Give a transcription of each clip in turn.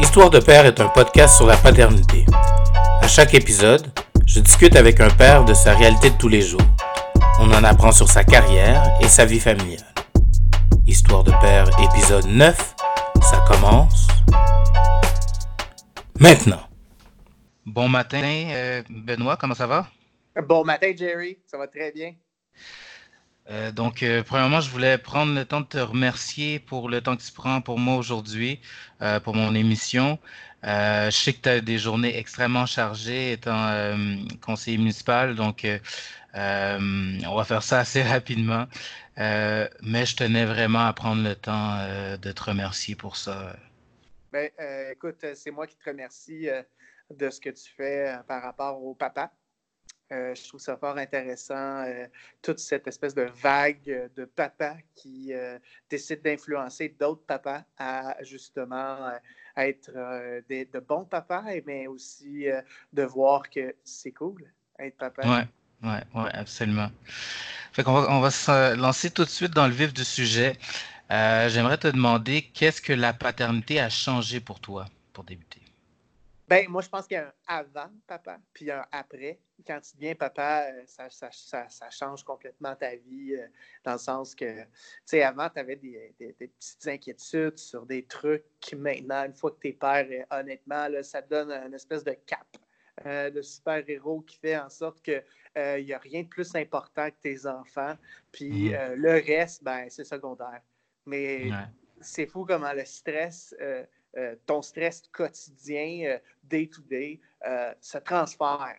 Histoire de père est un podcast sur la paternité. À chaque épisode, je discute avec un père de sa réalité de tous les jours. On en apprend sur sa carrière et sa vie familiale. Histoire de père, épisode 9, ça commence maintenant. Bon matin, euh, Benoît, comment ça va? Bon matin, Jerry, ça va très bien. Euh, donc, euh, premièrement, je voulais prendre le temps de te remercier pour le temps que tu prends pour moi aujourd'hui, euh, pour mon émission. je sais que tu as des journées extrêmement chargées étant conseiller municipal, donc on va faire ça assez rapidement. mais je tenais vraiment à prendre le temps de te remercier pour ça. Ben, écoute, c'est moi qui te remercie de ce que tu fais par rapport au papa. Euh, je trouve ça fort intéressant, euh, toute cette espèce de vague de papas qui euh, décident d'influencer d'autres papas à justement être de bons papas, mais aussi de voir que c'est cool être papa. Oui, ouais, ouais, absolument. Fait qu'on va, on va se lancer tout de suite dans le vif du sujet. J'aimerais te demander qu'est-ce que la paternité a changé pour toi, pour débuter? Ben, moi, je pense qu'il y a un avant papa, puis un après. Quand tu deviens papa, euh, ça, ça, ça, change complètement ta vie, euh, dans le sens que, tu sais, avant, tu avais des, des, petites inquiétudes sur des trucs qui, maintenant, une fois que tu es père, euh, honnêtement, là, ça te donne une espèce de cap de super-héros qui fait en sorte qu'il n'y a rien de plus important que tes enfants. Puis mm-hmm. le reste, ben, c'est secondaire. Mais c'est fou comment le stress euh, ton stress quotidien, euh, day to day, euh, se transfère.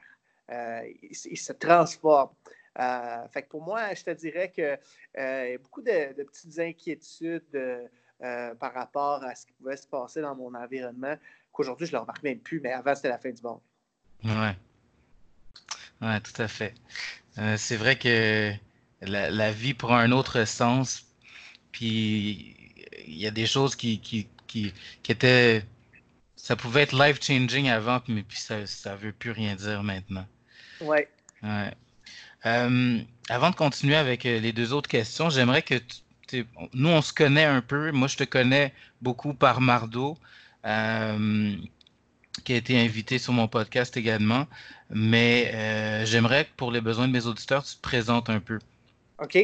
Il, se transforme. fait que pour moi, je te dirais que y a beaucoup de, petites inquiétudes par rapport à ce qui pouvait se passer dans mon environnement, qu'aujourd'hui, je ne le remarque même plus, mais avant, c'était la fin du monde. Ouais. Ouais, tout à fait. c'est vrai que la, vie prend un autre sens, puis il y a des choses qui, qui, était. Ça pouvait être life-changing avant, mais puis ça ne veut plus rien dire maintenant. Ouais. ouais. Euh, avant de continuer avec euh, les deux autres questions, j'aimerais que nous, on se connaît un peu. Moi, je te connais beaucoup par Mardo, euh, qui a été invité sur mon podcast également. Mais j'aimerais que pour les besoins de mes auditeurs, tu te présentes un peu. OK.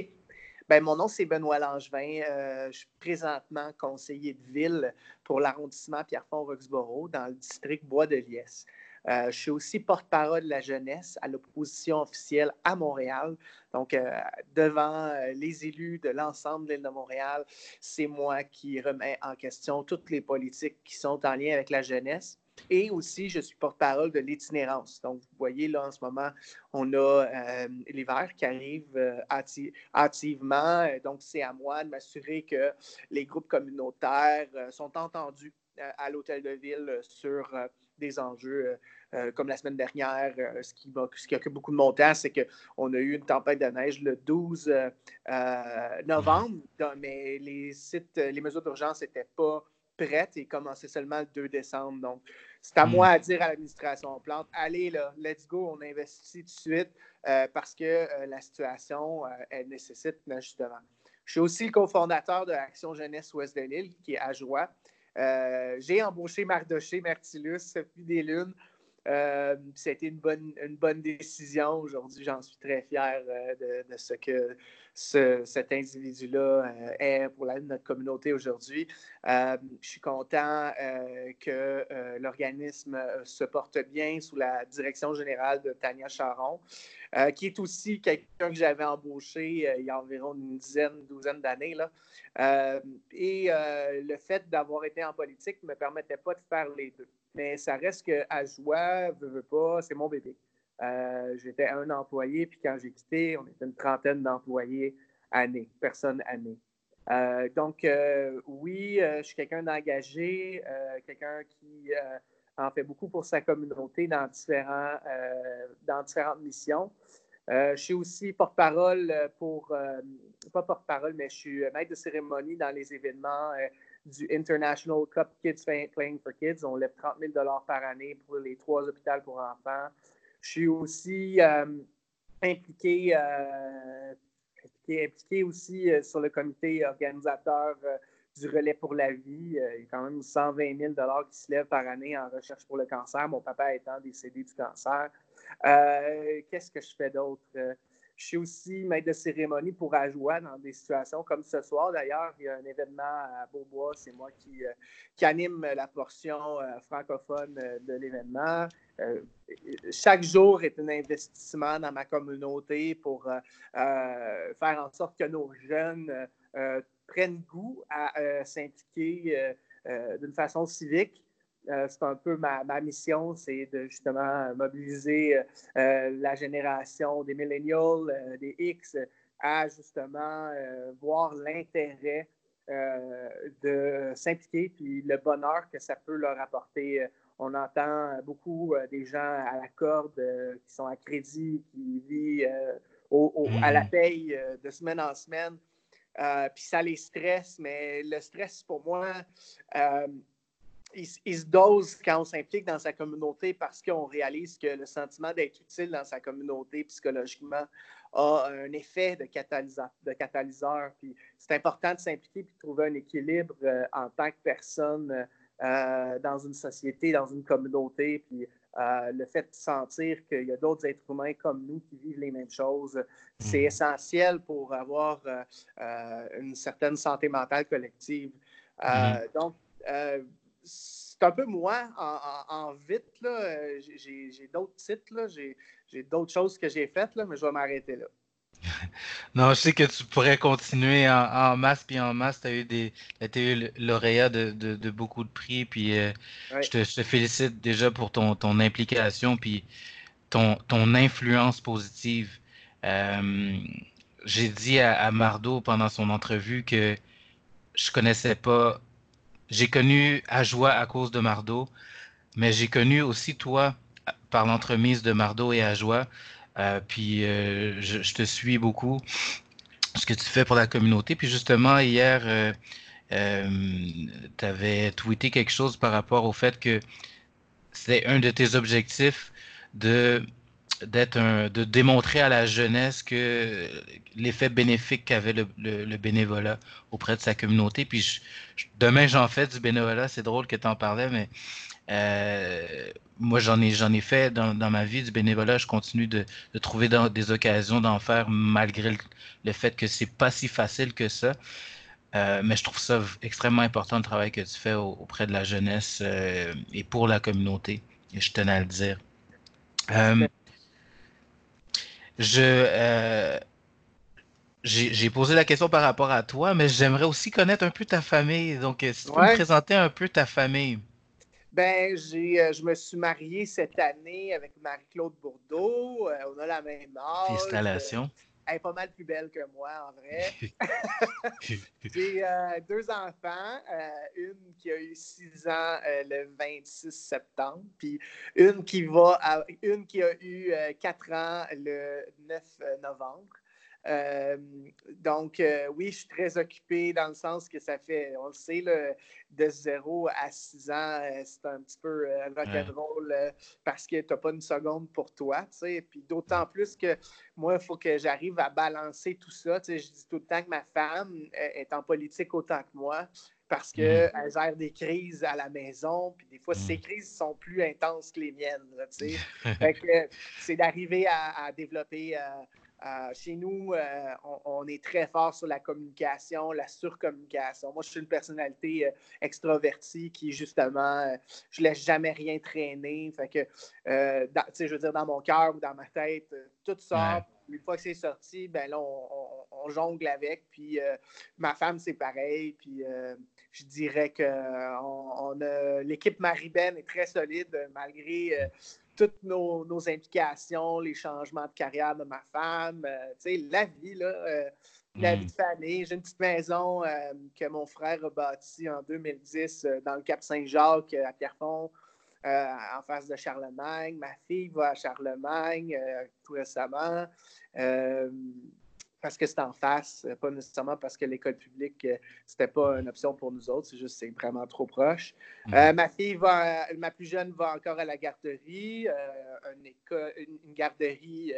Ben, mon nom, c'est Benoît Langevin. Euh, je suis présentement conseiller de ville pour l'arrondissement Pierrefonds-Roxborough dans le district Bois-de-Liesse. Euh, je suis aussi porte-parole de la jeunesse à l'opposition officielle à Montréal. Donc, euh, devant les élus de l'ensemble de l'île de Montréal, c'est moi qui remets en question toutes les politiques qui sont en lien avec la jeunesse. Et aussi, je suis porte-parole de l'itinérance. Donc, vous voyez, là, en ce moment, on a euh, l'hiver qui arrive euh, hâtivement. Donc, c'est à moi de m'assurer que les groupes communautaires euh, sont entendus à l'hôtel de ville sur des enjeux comme la semaine dernière. ce, qui ce qui occupe beaucoup de mon temps, c'est qu'on a eu une tempête de neige le 12 novembre, mais les sites, les mesures d'urgence n'étaient pas prêtes et commençaient seulement le 2 décembre. Donc, c'est à hmm. moi à dire à l'administration plante, allez là, let's go, on investit tout de suite euh, parce que euh, la situation, euh, elle nécessite justement. Je suis aussi le cofondateur de l'Action Jeunesse Ouest de l'île, qui est à Joie. J'ai embauché Mardoché, Martilus, Sophie Deslunes Euh, C'était une bonne, une bonne décision. Aujourd'hui, j'en suis très fier de, de, ce que cet individu-là euh, est pour notre communauté aujourd'hui. Euh, je suis content euh, que l'organisme se porte bien sous la direction générale de Tania Charon, qui est aussi quelqu'un que j'avais embauché il y a environ une dizaine, douzaine d'années. et le fait d'avoir été en politique ne me permettait pas de faire les deux. Mais ça reste qu'à joie, veut, veut pas, c'est mon bébé. Euh, j'étais un employé, puis quand j'ai quitté, on était une trentaine d'employés année, personnes année. Euh, donc, euh, oui, je suis quelqu'un d'engagé, quelqu'un qui en fait beaucoup pour sa communauté dans, dans différentes missions. je suis aussi porte-parole pour, pas porte-parole, mais je suis maître de cérémonie dans les événements du International Cup Kids Playing for Kids. On lève 30 000 par année pour les trois hôpitaux pour enfants. Je suis aussi euh, impliqué, euh, impliqué, aussi euh, sur le comité organisateur du relais pour la vie. il y a quand même 120 000 qui se lèvent par année en recherche pour le cancer, mon papa étant décédé du cancer. Qu'est-ce que je fais d'autre? Je suis aussi maître de cérémonie pour Ajoie dans des situations comme ce soir. D'ailleurs, il y a un événement à Beaubois. C'est moi qui, qui, anime la portion francophone de l'événement. Euh, chaque jour est un investissement dans ma communauté pour euh, euh, faire en sorte que nos jeunes prennent goût à s'impliquer d'une façon civique. C'est un peu ma, mission, c'est de justement mobiliser la génération des millennials, des X, à justement voir l'intérêt de s'impliquer, puis le bonheur que ça peut leur apporter on entend beaucoup euh, des gens à la corde euh, qui sont à crédit, qui vivent euh, à la hmm. paye de semaine en semaine. puis ça les stresse, mais le stress, pour moi, il, se dose quand on s'implique dans sa communauté parce qu'on réalise que le sentiment d'être utile dans sa communauté psychologiquement a un effet de catalyseur. De catalyseur. Puis c'est important de s'impliquer et de trouver un équilibre en tant que personne euh, dans une société, dans une communauté, puis euh, le fait de sentir qu'il y a d'autres êtres humains comme nous qui vivent les mêmes choses, c'est mhm. essentiel pour avoir euh, une certaine santé mentale collective. Mhm. Donc, c'est un peu moi en, vite. J'ai d'autres titres, j'ai d'autres choses que j'ai faites, là, mais je vais m'arrêter là. Non, je sais que tu pourrais continuer en, masse, puis en masse, tu as eu des été lauréat de, beaucoup de prix, puis euh, je, te, félicite déjà pour ton, ton implication, puis ton, ton influence positive. Euh, j'ai dit à, à, Mardo pendant son entrevue que je connaissais pas, j'ai connu Ajoie à cause de Mardo, mais j'ai connu aussi toi par l'entremise de Mardo et Ajoie. Euh, puis euh, je, te suis beaucoup, ce que tu fais pour la communauté. Puis justement, hier, euh, tu avais tweeté quelque chose par rapport au fait que c'est un de tes objectifs de d'être un, de démontrer à la jeunesse que l'effet bénéfique qu'avait le, le, bénévolat auprès de sa communauté. Puis demain, j'en fais du bénévolat. C'est drôle que tu en parlais, mais euh, moi, j'en ai, j'en ai fait dans, ma vie du bénévolat. Je continue de, trouver des occasions d'en faire malgré le, fait que c'est pas si facile que ça. Euh, mais je trouve ça extrêmement important le travail que tu fais auprès de la jeunesse euh, et pour la communauté. Et je tenais à le dire. Je j'ai posé la question par rapport à toi, mais j'aimerais aussi connaître un peu ta famille. Donc, si tu peux me présenter un peu ta famille. Ben, j'ai, euh, je me suis marié cette année avec Marie-Claude Bourdeau. Euh, on a la même âge. Installation. Elle est pas mal plus belle que moi, en vrai. j'ai euh, deux enfants, une qui a eu six ans le 26 septembre, puis une qui va, une qui a eu quatre ans le 9 novembre. Euh, donc, euh, oui, je suis très occupé dans le sens que ça fait, on le sait, de 0 à 6 ans, euh, c'est un petit peu rock'n'roll parce que tu n'as pas une seconde pour toi. Puis d'autant plus que moi, il faut que j'arrive à balancer tout ça. Je dis tout le temps que ma femme est en politique autant que moi parce qu'elles mm. gèrent des crises à la maison, puis des fois, ces mm. crises sont plus intenses que les miennes. c'est d'arriver à, développer. Euh, euh, chez nous, euh, on, est très fort sur la communication, la surcommunication. Moi, je suis une personnalité extravertie qui, justement, je laisse jamais rien traîner. Fait que, je veux dire, dans mon cœur ou dans ma tête, tout sort. Une fois que c'est sorti, ben là, on, jongle avec. Puis ma femme, c'est pareil. Puis je dirais que on, l'équipe Maribène est très solide malgré toutes nos, implications, les changements de carrière de ma femme, euh, la vie, là, euh, la vie de mm. famille. J'ai une petite maison euh, que mon frère a bâtie en 2010 dans le Cap-Saint-Jacques à Pierrefonds, en face de Charlemagne. Ma fille va à Charlemagne tout récemment parce que c'est en face, pas nécessairement parce que l'école publique, euh, c'était pas une option pour nous autres, c'est juste c'est vraiment trop proche. Mm. Euh, ma fille va, ma plus jeune va encore à la garderie, euh, une, une, garderie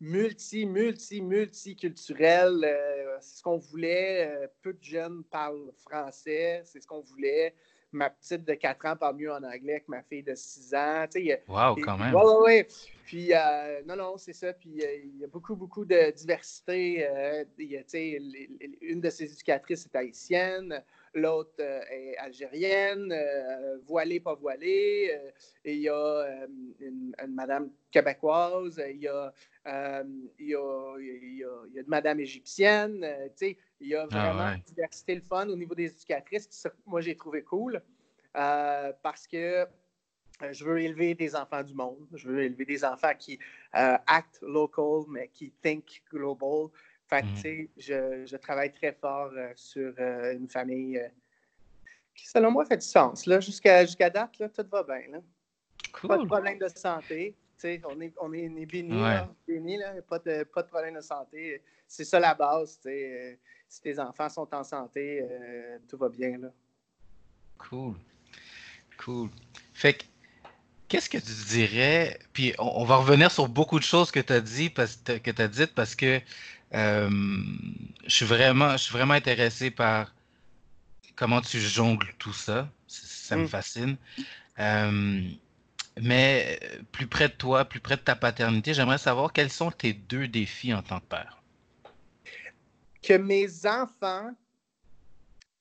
multi, multi, multiculturelle. c'est ce qu'on voulait. peu de jeunes parlent français, c'est ce qu'on voulait ma petite de 4 ans parle mieux en anglais que ma fille de 6 ans. wow, quand même. Oui, oui, oui. Puis, euh, non, non, c'est ça. Puis, euh, il y a beaucoup, beaucoup de diversité. Euh, une de ses éducatrices est haïtienne, l'autre est algérienne, voilée, pas voilée. et il y a une, madame québécoise, il y a, il y a, il y a, une madame égyptienne. il y a ah, vraiment une diversité le fun au niveau des éducatrices. moi, j'ai trouvé cool parce que euh, je veux élever des enfants du monde. Je veux élever des enfants qui euh, act local, mais qui think global. Fait mm. je, je, travaille très fort euh, sur une famille qui, selon moi, fait du sens. Jusqu'à jusqu'à date, là, tout va bien. Là. Pas de problème de santé. On est, on est, bénis. Pas, de, pas de problème de santé. C'est ça la base. si tes enfants sont en santé, tout va bien. Là. Cool. Cool. Fait que Qu'est-ce que tu dirais? Puis on, va revenir sur beaucoup de choses que tu as dit parce que tu as dites parce que euh, je suis vraiment je suis vraiment intéressé par comment tu jongles tout ça. Ça me mm. fascine. Euh, mais plus près de toi, plus près de ta paternité, j'aimerais savoir quels sont tes deux défis en tant que père. Que mes enfants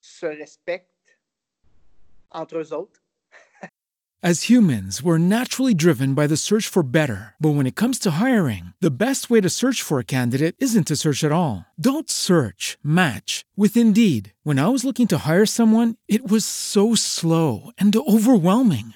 se respectent entre eux autres As humans, we're naturally driven by the search for better. But when it comes to hiring, the best way to search for a candidate isn't to search at all. Don't search, match with Indeed. When I was looking to hire someone, it was so slow and overwhelming.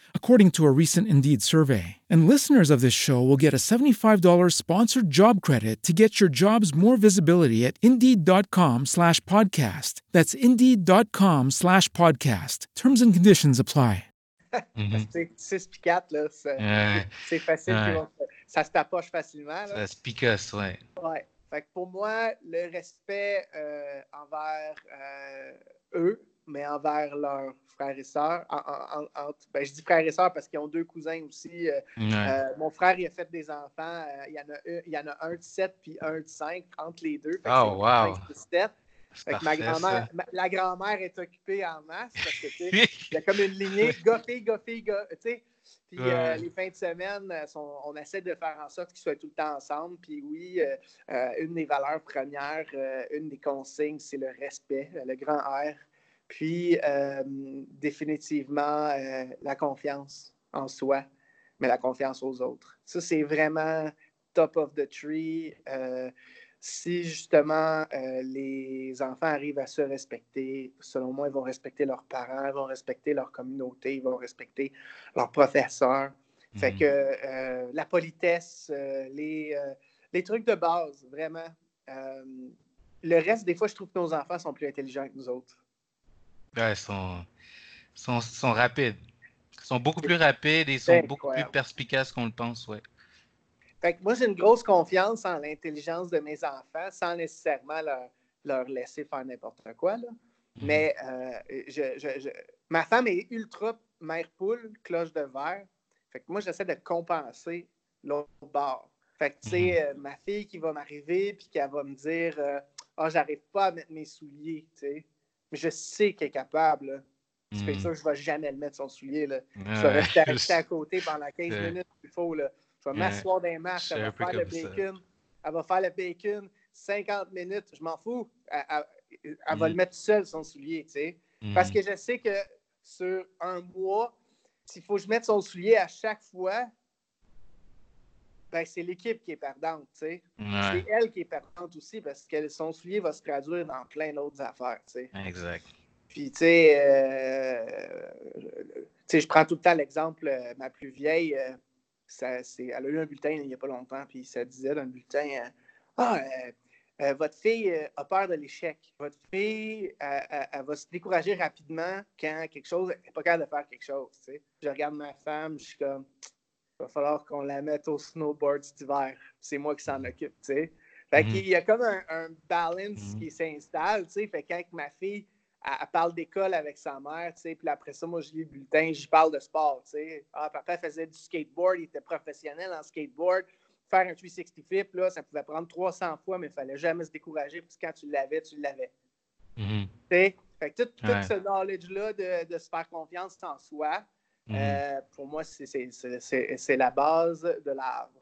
according to a recent Indeed survey. And listeners of this show will get a $75 sponsored job credit to get your jobs more visibility at Indeed.com slash podcast. That's Indeed.com slash podcast. Terms and conditions apply. Mm 6 puis 4, là, c'est facile. Ça se tapoche facilement. Ça se picasse, ouais. Ouais. Fait que pour moi, le respect euh, envers euh, eux, mais envers leurs frères et sœurs. ben, je dis frères et sœurs parce qu'ils ont deux cousins aussi. Euh, mon frère, il a fait des enfants. il, y en a, il y en a un de 7 puis un de 5 entre les deux. oh, wow! ma grand-mère, la grand-mère est occupée en masse parce que il y a comme une lignée gars, tu sais. Puis euh, les fins de semaine, euh, on essaie de faire en sorte qu'ils soient tout le temps ensemble. Puis oui, euh, une des valeurs premières, une des consignes, c'est le respect, le grand R. Puis définitivement la confiance en soi, mais la confiance aux autres. Ça, c'est vraiment top of the tree si justement euh, les enfants arrivent à se respecter, selon moi, ils vont respecter leurs parents, ils vont respecter leur communauté, ils vont respecter leurs professeurs. Fait mhm. que euh, la politesse, euh, les, trucs de base, vraiment. le reste, des fois, je trouve que nos enfants sont plus intelligents que nous autres. Ouais, ils sont, sont, sont rapides. Ils sont beaucoup plus rapides et ils sont beaucoup plus perspicaces qu'on le pense, ouais. Fait que moi, j'ai une grosse confiance en l'intelligence de mes enfants sans nécessairement leur, leur laisser faire n'importe quoi. Là. Mhm. Mais euh, je, je, ma femme est ultra mère poule, cloche de verre. Fait que moi, j'essaie de compenser l'autre bord. Fait que, tu sais, mhm. euh, ma fille qui va m'arriver puis qui va me dire euh, Ah, j'arrive pas à mettre mes souliers, tu sais. Mais je sais qu'elle est capable. C'est mm. sûr que je ne vais jamais le mettre son soulier. Là. je vais rester à côté pendant 15 minutes il faut. Là. Je vais m'asseoir dans les marches, elle va faire le bacon. Elle va faire le bacon 50 minutes, je m'en fous. Elle, va le mm. mettre seul, son soulier, tu sais. Parce que je sais que sur un mois, s'il faut que je mette son soulier à chaque fois, ben, c'est l'équipe qui est perdante, tu sais. C'est elle qui est perdante aussi parce que son soulier va se traduire dans plein d'autres affaires, tu sais. Exact. Puis, tu sais, euh, je prends tout le temps l'exemple, euh, ma plus vieille, euh, ça, elle a eu un bulletin il n'y a pas longtemps, puis ça disait dans le bulletin Ah, votre fille a peur de l'échec. Votre fille, elle, va se décourager rapidement quand quelque chose n'est pas capable de faire quelque chose. Tu sais. Je regarde ma femme, je suis comme va falloir qu'on la mette au snowboard cet hiver. C'est moi qui s'en occupe. Tu sais. Fait qu'il y a comme un, balance mm-hmm. qui s'installe. Tu sais. Fait quand ma fille elle, parle d'école avec sa mère, tu sais, puis après ça, moi, je lis le bulletin, j'y parle de sport, tu sais. Ah, papa faisait du skateboard, il était professionnel en skateboard. Faire un 360 flip, là, ça pouvait prendre 300 fois, mais il fallait jamais se décourager, parce que quand tu l'avais, tu l'avais. Mm-hmm. Tu sais? Fait que tout, ce knowledge-là de, de, se faire confiance en soi, mm-hmm. euh, pour moi, c'est la base de l'arbre.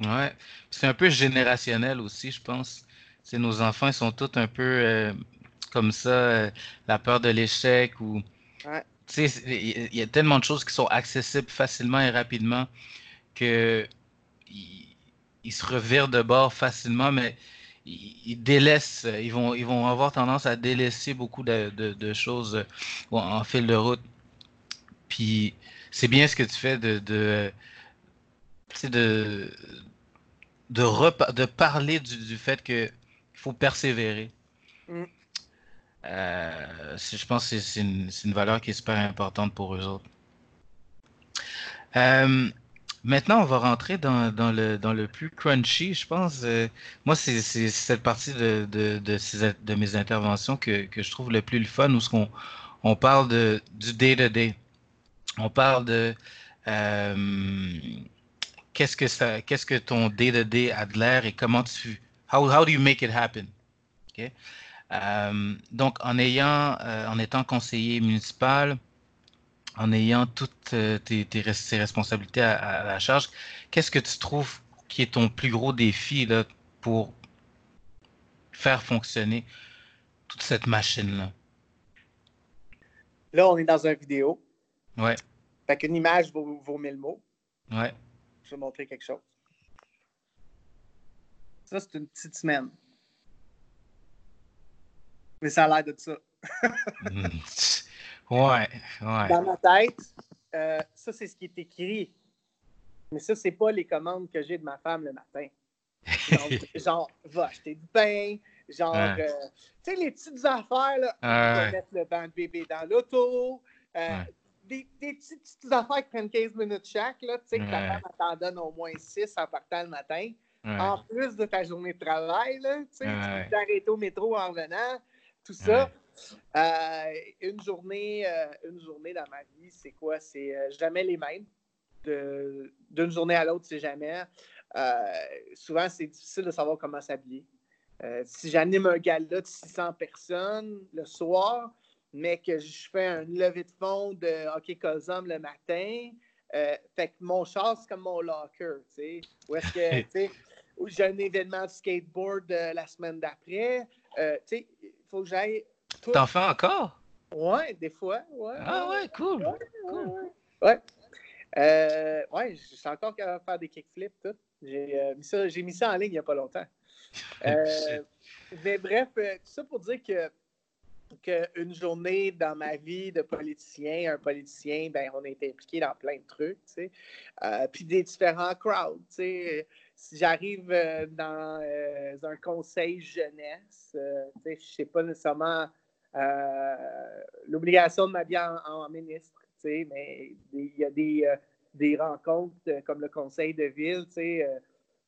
Ouais. C'est un peu générationnel aussi, je pense. C'est nos enfants, ils sont tous un peu euh, comme ça, euh, la peur de l'échec ou. Tu sais, il y, a tellement de choses qui sont accessibles facilement et rapidement que ils, se revirent de bord facilement, mais ils, délaissent, ils vont, ils vont avoir tendance à délaisser beaucoup de, choses en fil de route. Puis c'est bien ce que tu fais de, de de, de, de parler du, fait qu'il faut persévérer. Mm. Euh, je pense que c'est une, une, valeur qui est super importante pour eux autres. Euh, maintenant, on va rentrer dans, dans, le, dans le plus crunchy, je pense. Euh, moi, c'est cette partie de, de, de, ces, de, mes interventions que, que, je trouve le plus le fun, où on, on parle de, du day-to-day. On parle de qu'est-ce que ça, qu'est-ce que ton day-to-day a de l'air et comment tu, how, how do you make it happen? Euh, donc, en ayant, euh, en étant conseiller municipal, en ayant toutes euh, tes, responsabilités à, la charge, qu'est-ce que tu trouves qui est ton plus gros défi pour faire fonctionner toute cette machine-là? Là, on est dans une vidéo. Ouais. Fait qu'une image vaut, vaut mille mots. Ouais. Je vais montrer quelque chose. Ça, c'est une petite semaine. Mais ça a l'air de ça. ouais, ouais. Dans ma tête, euh, ça, c'est ce qui est écrit. Mais ça, c'est pas les commandes que j'ai de ma femme le matin. genre, va acheter du pain, genre, euh, tu sais, les petites affaires, là, va mettre le banc de bébé dans l'auto, euh, des, des petites, affaires qui prennent 15 minutes chaque, là, tu sais, que ta femme t'en donne au moins 6 en partant le matin. En plus de ta journée de travail, là, tu sais, tu t'arrêtes au métro en revenant, tout ça. Euh, une, journée, euh, une journée dans ma vie, c'est quoi? C'est euh, jamais les mêmes. D'une journée à l'autre, c'est jamais. souvent, c'est difficile de savoir comment s'habiller. si j'anime un gala de 600 personnes le soir, mais que je fais un lever de fond de hockey Cosum le matin, fait que mon char, c'est comme mon locker, tu sais. Ou est-ce que, tu sais, j'ai un événement de skateboard la semaine d'après, tu sais, faut que j'aille. T'en fais encore? Ouais, des fois. Ouais, ah ouais, cool. Ouais. cool. Ouais. Euh, ouais, je suis encore capable de faire des kickflips, tout. J'ai euh, mis, ça, mis ça en ligne il n'y a pas longtemps. Euh, mais bref, tout ça pour dire que qu'une journée dans ma vie de politicien, un politicien, ben, on est impliqué dans plein de trucs, tu sais. puis des différents crowds, tu sais si j'arrive euh, dans euh, un conseil jeunesse, euh, je ne sais pas nécessairement l'obligation de m'habiller en, ministre, mais il y a des, des rencontres comme le conseil de ville, c'est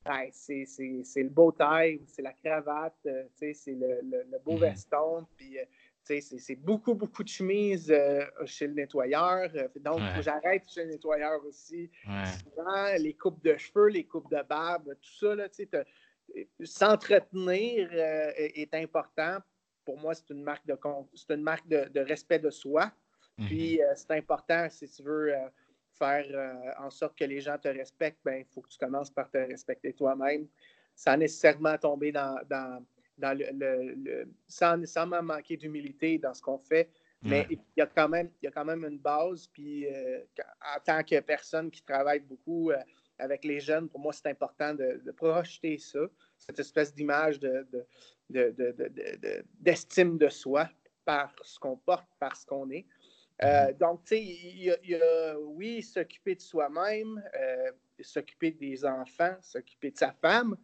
le beau taille, c'est la cravate, c'est le, le, beau mm-hmm. veston, puis c'est beaucoup, beaucoup de chemises euh, chez le nettoyeur. Euh, donc, j'arrête chez le nettoyeur aussi. Souvent, les coupes de cheveux, les coupes de barbe, tout ça, s'entretenir euh, est important. Pour moi, c'est une marque de c'est une marque de, respect de soi. Mhm. Puis, c'est important si tu veux faire en sorte que les gens te respectent, ben, il faut que tu commences par te respecter toi-même sans nécessairement tomber dans dans le, sans nécessairement manquer d'humilité dans ce qu'on fait. Mais il, y a quand même, il y a quand même une base. Puis, euh, en tant que personne qui travaille beaucoup euh, avec les jeunes, pour moi, c'est important de, projeter ça, cette espèce d'image d'estime de, soi par ce qu'on porte, par ce qu'on est. Euh, mm-hmm. donc, tu sais, il, y a, oui, s'occuper de soi-même, s'occuper des enfants, s'occuper de sa femme,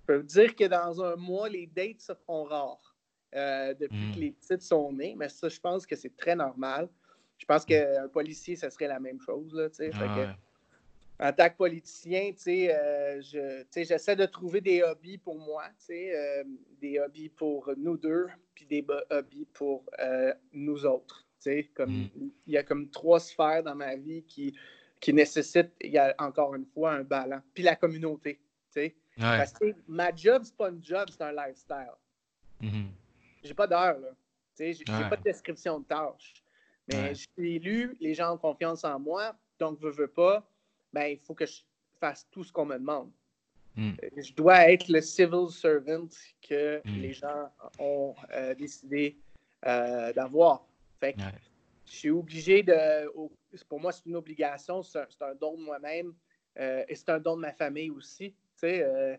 je peux dire que dans un mois, les dates se feront rares euh, depuis que hmm. les petites sont nées, mais ça, je pense que c'est très normal. Je pense qu'un policier, ça serait la même chose. Là, ah en tant que politicien, euh, j'essaie de trouver des hobbies pour moi, euh, des hobbies pour nous deux, puis des hobbies pour nous autres. Comme, hmm. Il y a comme trois sphères dans ma vie qui, qui nécessitent, il y a encore une fois, un ballon. Puis la communauté. Parce que ma job, c'est pas une job, c'est un lifestyle. Mm-hmm. J'ai pas d'heure, là. J'ai pas de description de tâche. Mais je suis élu, les gens ont confiance en moi, donc je veux pas, ben, il faut que je fasse tout ce qu'on me demande. Mm. Euh, je dois être le civil servant que mm. les gens ont euh, décidé euh, d'avoir. Fait je suis obligé de. Pour moi, c'est une obligation, c'est un, don de moi-même et c'est un don de ma famille aussi. Euh,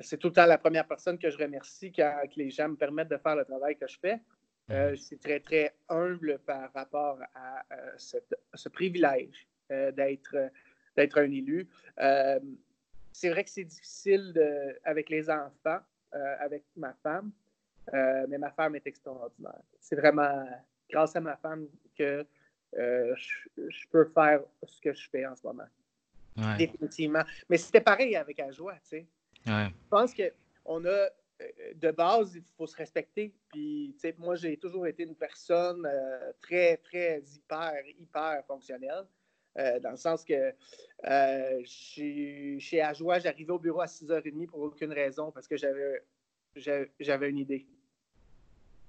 c'est tout le temps la première personne que je remercie quand les gens me permettent de faire le travail que je fais. Euh, mhm. je suis très, très humble par rapport à, euh, ce privilège d'être, d'être un élu. c'est vrai que c'est difficile avec les enfants, avec ma femme, mais ma femme est extraordinaire. C'est vraiment grâce à ma femme que je, peux faire ce que je fais en ce moment. Définitivement. Mais c'était pareil avec Ajoie, tu sais. Je pense qu'on a, euh, de base, il faut se respecter. Puis, tu sais, moi, j'ai toujours été une personne euh, très, très hyper, hyper fonctionnelle. Euh, dans le sens que chez, chez Ajoie, j'arrivais au bureau à 6h30 pour aucune raison, parce que j'avais, j'avais une idée.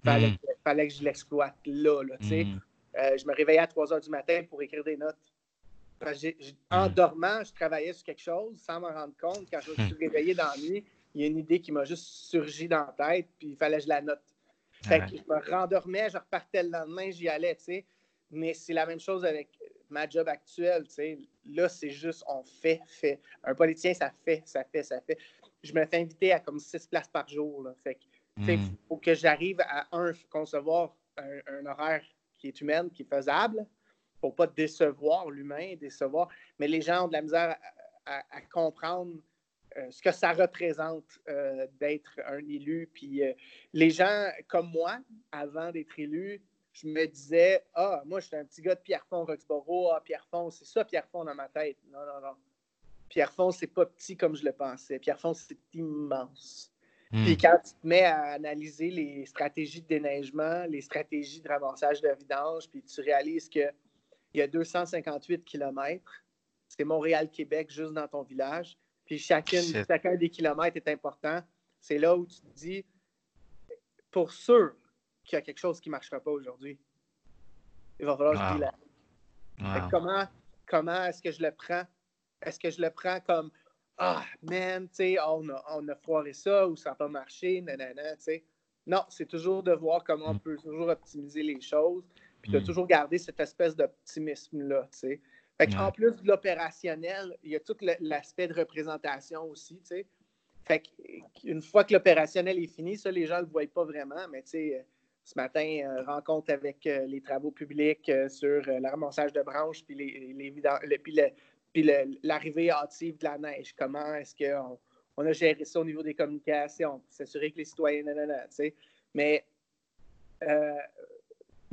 Fallait, mm. fallait que je l'exploite là, là tu sais. Mm. je me réveillais à 3 h du matin pour écrire des notes en hmm. dormant, je travaillais sur quelque chose sans m'en rendre compte. Quand je me suis hmm. réveillé dans la nuit, il y a une idée qui m'a juste surgi dans la tête, puis il fallait que je la note. Fait que je me rendormais, je repartais le lendemain, j'y allais, tu sais. Mais c'est la même chose avec ma job actuelle, tu sais. Là, c'est juste, on fait, fait. Un politicien, ça fait, ça fait, ça fait. Je me fais inviter à comme six places par jour, là. Fait que, il hmm. faut que j'arrive à, un, concevoir un, un horaire qui est humain, qui est faisable, pour pas décevoir l'humain, décevoir, mais les gens ont de la misère à, comprendre euh, ce que ça représente euh, d'être un élu. Puis euh, les gens comme moi, avant d'être élu, je me disais Ah, moi, je suis un petit gars de Pierrefonds, Roxborough. Ah, Pierrefonds, c'est ça, Pierrefonds dans ma tête. Non, non, non. Pierrefonds, c'est pas petit comme je le pensais. Pierrefonds, c'est immense. Hmm. Puis quand tu te mets à analyser les stratégies de déneigement, les stratégies de ramassage de vidange, puis tu réalises que il y a 258 kilomètres. C'est Montréal-Québec juste dans ton village. Puis chacun des kilomètres est important. C'est là où tu te dis, pour sûr qu'il y a quelque chose qui ne marchera pas aujourd'hui, il va falloir que je dis Comment, comment est-ce que je le prends? Est-ce que je le prends comme Ah, man, tu sais, on, a, on a foiré ça ou ça n'a pas marché, nanana, tu sais. Non, c'est toujours de voir comment on mm. peut toujours optimiser les choses puis de hmm. toujours garder cette espèce d'optimisme-là, tu sais. Fait en plus de l'opérationnel, il y a tout l'aspect de représentation aussi, tu sais. Fait qu'une fois que l'opérationnel est fini, ça, les gens ne le voient pas vraiment, mais tu sais, euh, ce matin, euh, rencontre avec euh, les travaux publics sur le ramassage de branches, puis les, les puis l'arrivée hâtive de la neige. Comment est-ce qu'on on a géré ça au niveau des communications, s'assurer que les citoyens, tu sais. Mais euh,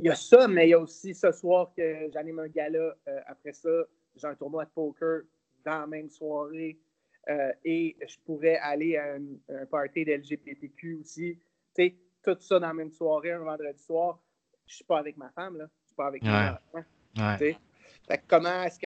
il y a ça, mais il y a aussi ce soir que j'anime un gala. Euh, après ça, j'ai un tournoi de poker dans la même soirée. Euh, et je pourrais aller à un, party d'LGBTQ aussi. Tu sais, tout ça dans la même soirée, un vendredi soir. Je suis pas avec ma femme, là. Je suis pas avec ouais. ma femme. Fait comment est-ce que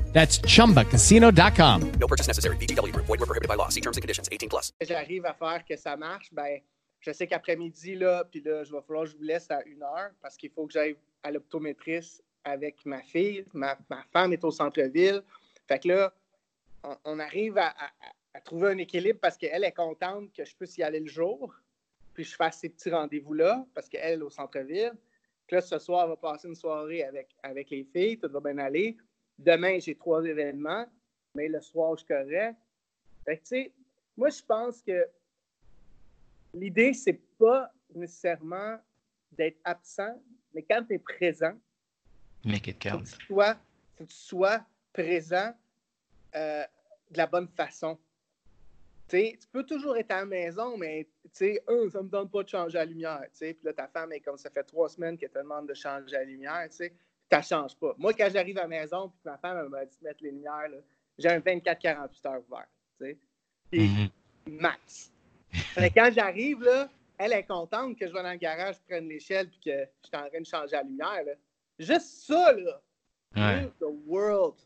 That's chumbacasino.com. No purchase necessary. VGW Group. Void were prohibited by law. See terms and conditions. 18 plus. J'arrive à faire que ça marche, ben, je sais qu'après-midi, là, puis là, je vais falloir que je vous laisse à une heure parce qu'il faut que j'aille à l'optométriste avec ma fille. Ma, ma, femme est au centre-ville. Fait que là, on, on arrive à, à, à, trouver un équilibre parce qu'elle est contente que je puisse y aller le jour, puis je fasse ces petits rendez-vous-là parce qu'elle est au centre-ville. Puis là, ce soir, on va passer une soirée avec, avec les filles. Tout va bien aller. Demain, j'ai trois événements, mais le soir, je correct. Fait que, tu sais, moi, je pense que l'idée, c'est pas nécessairement d'être absent, mais quand tu es présent, Make it count. Faut que tu sois, faut que tu sois présent euh, de la bonne façon. tu peux toujours être à la maison, mais sais, eux, ça ne me donne pas de changer la lumière. Puis là, ta femme est comme ça fait trois semaines qu'elle te demande de changer la lumière. sais ça change pas. Moi, quand j'arrive à la maison, puis ma femme m'a dit de mettre les lumières, j'ai un 24-48 heures ouvert. Tu sais? Puis, mm -hmm. max. quand j'arrive, là, elle est contente que je vais dans le garage, je prenne l'échelle, puis que je suis en train de changer la lumière. Là. Juste ça, là. Ouais. The world.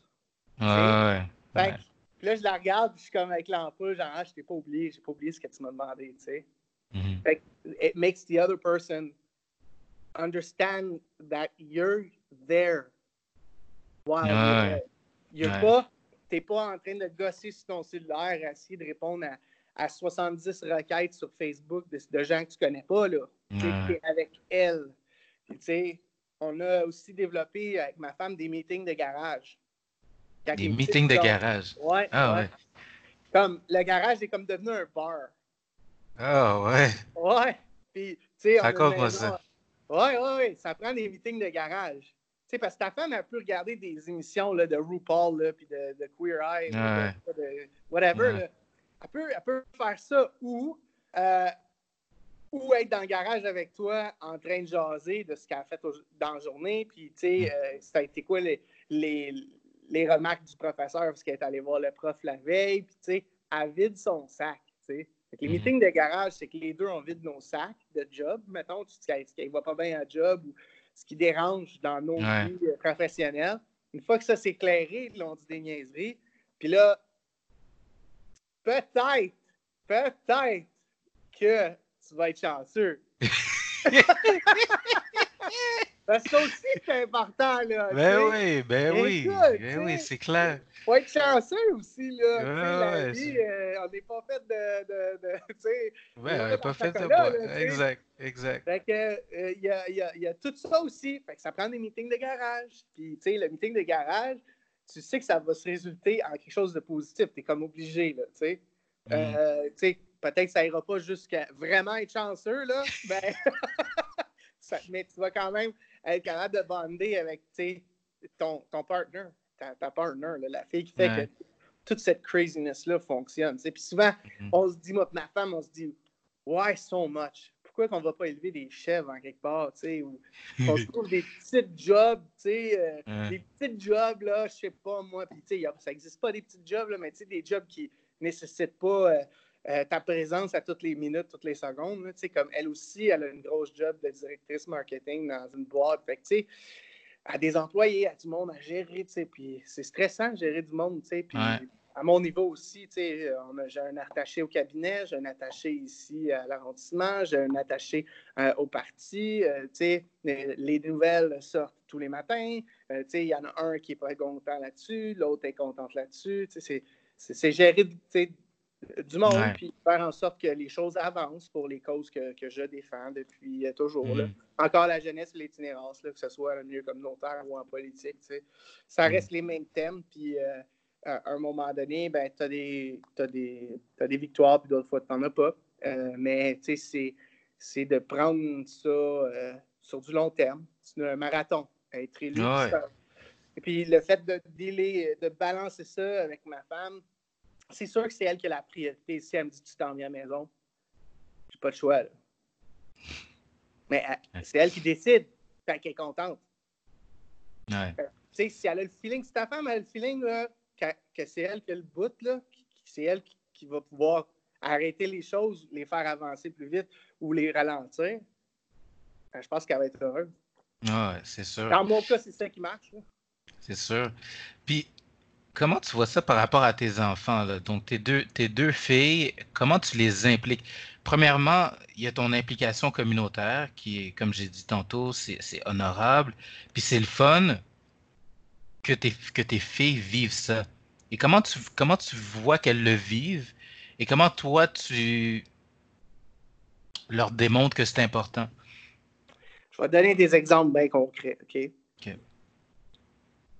Ouais, ouais. Fait que, puis là, je la regarde, puis je suis comme avec l'ampoule, genre, ah, je t'ai pas oublié, j'ai pas oublié ce que tu m'as demandé, tu sais. Mm -hmm. Fait que, it makes the other person understand that you're there while Ouais. you're Ouais. pas, t'es pas en train de gosser sur ton cellulaire, à essayer de répondre à, à 70 requêtes sur Facebook de, de gens que tu connais pas, là. Ouais. t'es avec elle. Tu sais, on a aussi développé avec ma femme des meetings de garage. Quand Des meetings de garage? Ouais, Ah ouais. Comme le garage est comme devenu un bar. Ah ouais. Ouais. Puis, tu sais, on a une Raconte-moi maison- ça. Ouais, ouais, ouais. Ça prend des meetings de garage. Tu sais, parce que ta femme a pu regarder des émissions là, de RuPaul, là, puis de, de Queer Eye, Ouais. de, de whatever. Ouais. là. Elle, peut, elle peut faire ça ou, euh, ou être dans le garage avec toi en train de jaser de ce qu'elle a fait au- dans la journée. Puis, tu sais, euh, ça a été quoi les, les, les remarques du professeur parce qu'elle est allée voir le prof la veille. Puis, tu sais, elle vide son sac. tu sais. Fait que les Mhm. meetings de garage, c'est que les deux, on vide nos sacs de job, mettons, tu- ce qui ne va pas bien à job ou ce qui dérange dans nos Ouais. vies euh, professionnelles. Une fois que ça s'est éclairé, là, on dit des niaiseries. Puis là, peut-être, peut-être que tu vas être chanceux. Parce que ça aussi, c'est important, là. Ben oui, ben oui. Ben oui, c'est clair. faut être chanceux aussi, là. Ouais, la vie, euh, on n'est pas fait de, de. Ouais, on n'est pas fait de là. Exact, exact. Fait que, euh, il y, a, y a- y a tout ça aussi. Fait que ça prend des meetings de garage. Puis, tu sais, le meeting de garage, tu sais que ça va se résulter en quelque chose de positif. Tu es comme obligé, là, tu sais. Mhm. Euh, tu sais, peut-être que ça ira pas jusqu'à vraiment être chanceux, là, ben, ça- mais tu vas quand même être capable de bonder avec, ton, ton partner. ta, ta partner, là, la fille qui fait Ouais. que toute cette craziness-là fonctionne. Puis souvent, Mhm. on se dit, moi, ma femme, on se dit, why so much? Pourquoi qu'on va pas élever des chèvres en quelque part, tu sais, ou on se trouve des petites jobs, tu sais, euh, Ouais. des petites jobs, là, je sais pas, moi, puis ça existe pas des petites jobs, là, mais des jobs qui nécessitent pas euh, euh, ta présence à toutes les minutes, toutes les secondes, là, comme elle aussi, elle a une grosse job de directrice marketing dans une boîte, fait que, à des employés, à du monde à gérer, puis c'est stressant de gérer du monde, puis Ouais. à mon niveau aussi, j'ai un attaché au cabinet, j'ai un attaché ici à l'arrondissement, j'ai un attaché euh, au parti, euh, les, les nouvelles sortent tous les matins, euh, il y en a un qui est pas content là-dessus, l'autre est contente là-dessus, c'est- gérer, du monde, Ouais. puis faire en sorte que les choses avancent pour les causes que, que je défends depuis euh, toujours, là Mhm. encore la jeunesse et l'itinérance, là, que ce soit le milieu communautaire ou en politique. tu sais. Ça Mm. reste les mêmes thèmes. Puis euh, à un moment donné, ben, tu as des, victoires, puis d'autres fois, tu n'en as pas. Euh, mais tu sais, c'est, c'est de prendre ça euh, sur du long terme. C'est un marathon. Être élu. Ouais. Et puis le fait de de balancer ça avec ma femme, c'est sûr que c'est elle qui a la priorité. Si elle me dit tu t'en viens à la maison, j'ai pas de choix. là. Mais elle- c'est elle qui décide. Fait qu'elle est contente. Ouais. Tu sais, si elle a le feeling, si ta femme a le feeling là, que, que c'est elle qui a le bout, c'est elle qui, qui va pouvoir arrêter les choses, les faire avancer plus vite ou les ralentir, ben, je pense qu'elle va être heureuse. Ouais, c'est sûr. Dans mon cas, c'est ça qui marche. C'est sûr. Puis, comment tu vois ça par rapport à tes enfants, là? Donc, tes deux, tes deux filles, comment tu les impliques? Premièrement, il y a ton implication communautaire qui est, comme j'ai dit tantôt, c'est honorable. Puis c'est le fun que tes, que tes filles vivent ça. Et comment tu, comment tu vois qu'elles le vivent? Et comment toi, tu leur démontres que c'est important? Je vais donner des exemples bien concrets. OK? OK.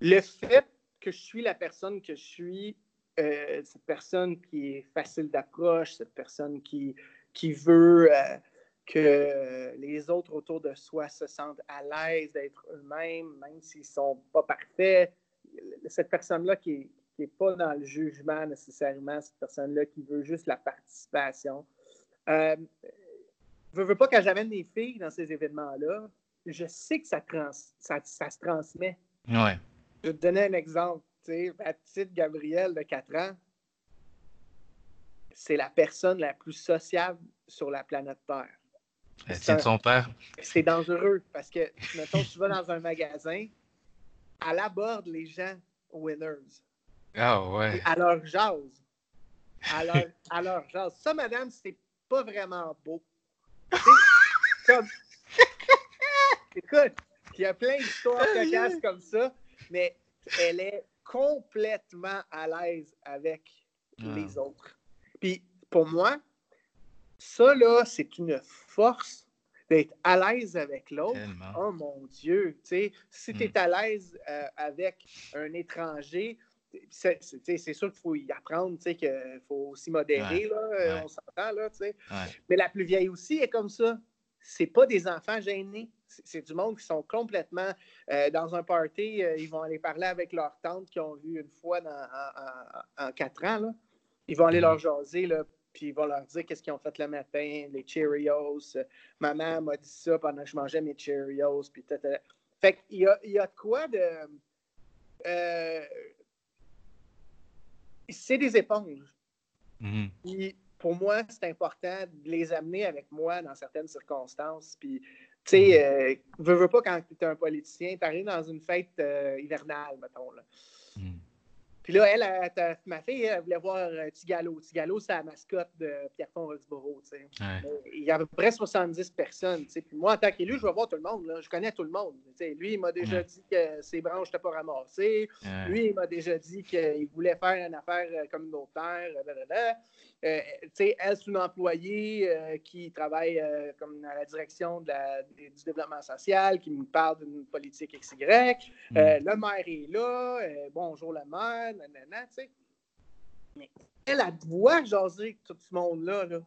Le fait que je suis la personne que je suis, euh, cette personne qui est facile d'approche, cette personne qui, qui veut euh, que les autres autour de soi se sentent à l'aise d'être eux-mêmes, même s'ils ne sont pas parfaits. Cette personne-là qui n'est pas dans le jugement nécessairement, cette personne-là qui veut juste la participation. Euh, je veux pas quand j'amène mes filles dans ces événements-là, je sais que ça, trans- ça, ça se transmet. Ouais. Je vais te donner un exemple. Tu sais, ma petite Gabrielle de 4 ans, c'est la personne la plus sociable sur la planète Terre. Elle C'est tient un- son père. C'est dangereux parce que, mettons, tu vas dans un magasin, elle aborde les gens winners. Ah ouais. À leur jase. À leur, à leur jase. Ça, madame, c'est pas vraiment beau. Comme... Écoute, il y a plein d'histoires cocasses comme ça, mais elle est complètement à l'aise avec les autres. Puis, pour moi, ça, là, c'est une force d'être à l'aise avec l'autre. Oh mon Dieu, tu sais, si tu es à l'aise euh, avec un étranger, c'est sûr qu'il faut y apprendre, tu sais, qu'il faut aussi modérer, Ouais. là, euh, Ouais. on s'entend, là, tu sais. Ouais. Mais la plus vieille aussi est comme ça. C'est pas des enfants gênés. C'est du monde qui sont complètement euh, dans un party. euh, ils vont aller parler avec leur tante qu'ils ont vu une fois dans- en, en- en quatre ans. Là. Ils vont aller Mhm. leur jaser, là, puis ils vont leur dire qu'est-ce qu'ils ont fait le matin, les Cheerios. maman m'a dit ça pendant que je mangeais mes Cheerios. Puis tata. Fait qu'il y a, il y a de quoi de. euh, c'est des éponges. Mhm. Puis, pour moi, c'est important de les amener avec moi dans certaines circonstances. Puis, tu sais, euh, veux, veux pas quand tu es un politicien, tu arrives dans une fête euh, hivernale, mettons. Là. Puis là, elle, elle, ta- ma fille, elle voulait voir euh, Tigalo. Tigalo, c'est la mascotte de Pierrefonds Roxborough. Ouais. Mais Il y a à peu près 70 personnes. Puis moi, en tant qu'élu, je vais voir tout le monde. là. Je connais tout le monde. Lui, il m'a déjà Ouais. dit que ses branches n'étaient pas ramassées. Ouais. Lui, il m'a déjà dit qu'il voulait faire une affaire euh, communautaire. euh, blablabla. Euh, elle, c'est une employée euh, qui travaille euh, comme à la direction de la- du développement social, qui me parle d'une politique XY. Euh, le maire est là. euh, bonjour le maire, nanana, tu sais. Mais elle, elle te voit jaser tout ce monde-là. Là.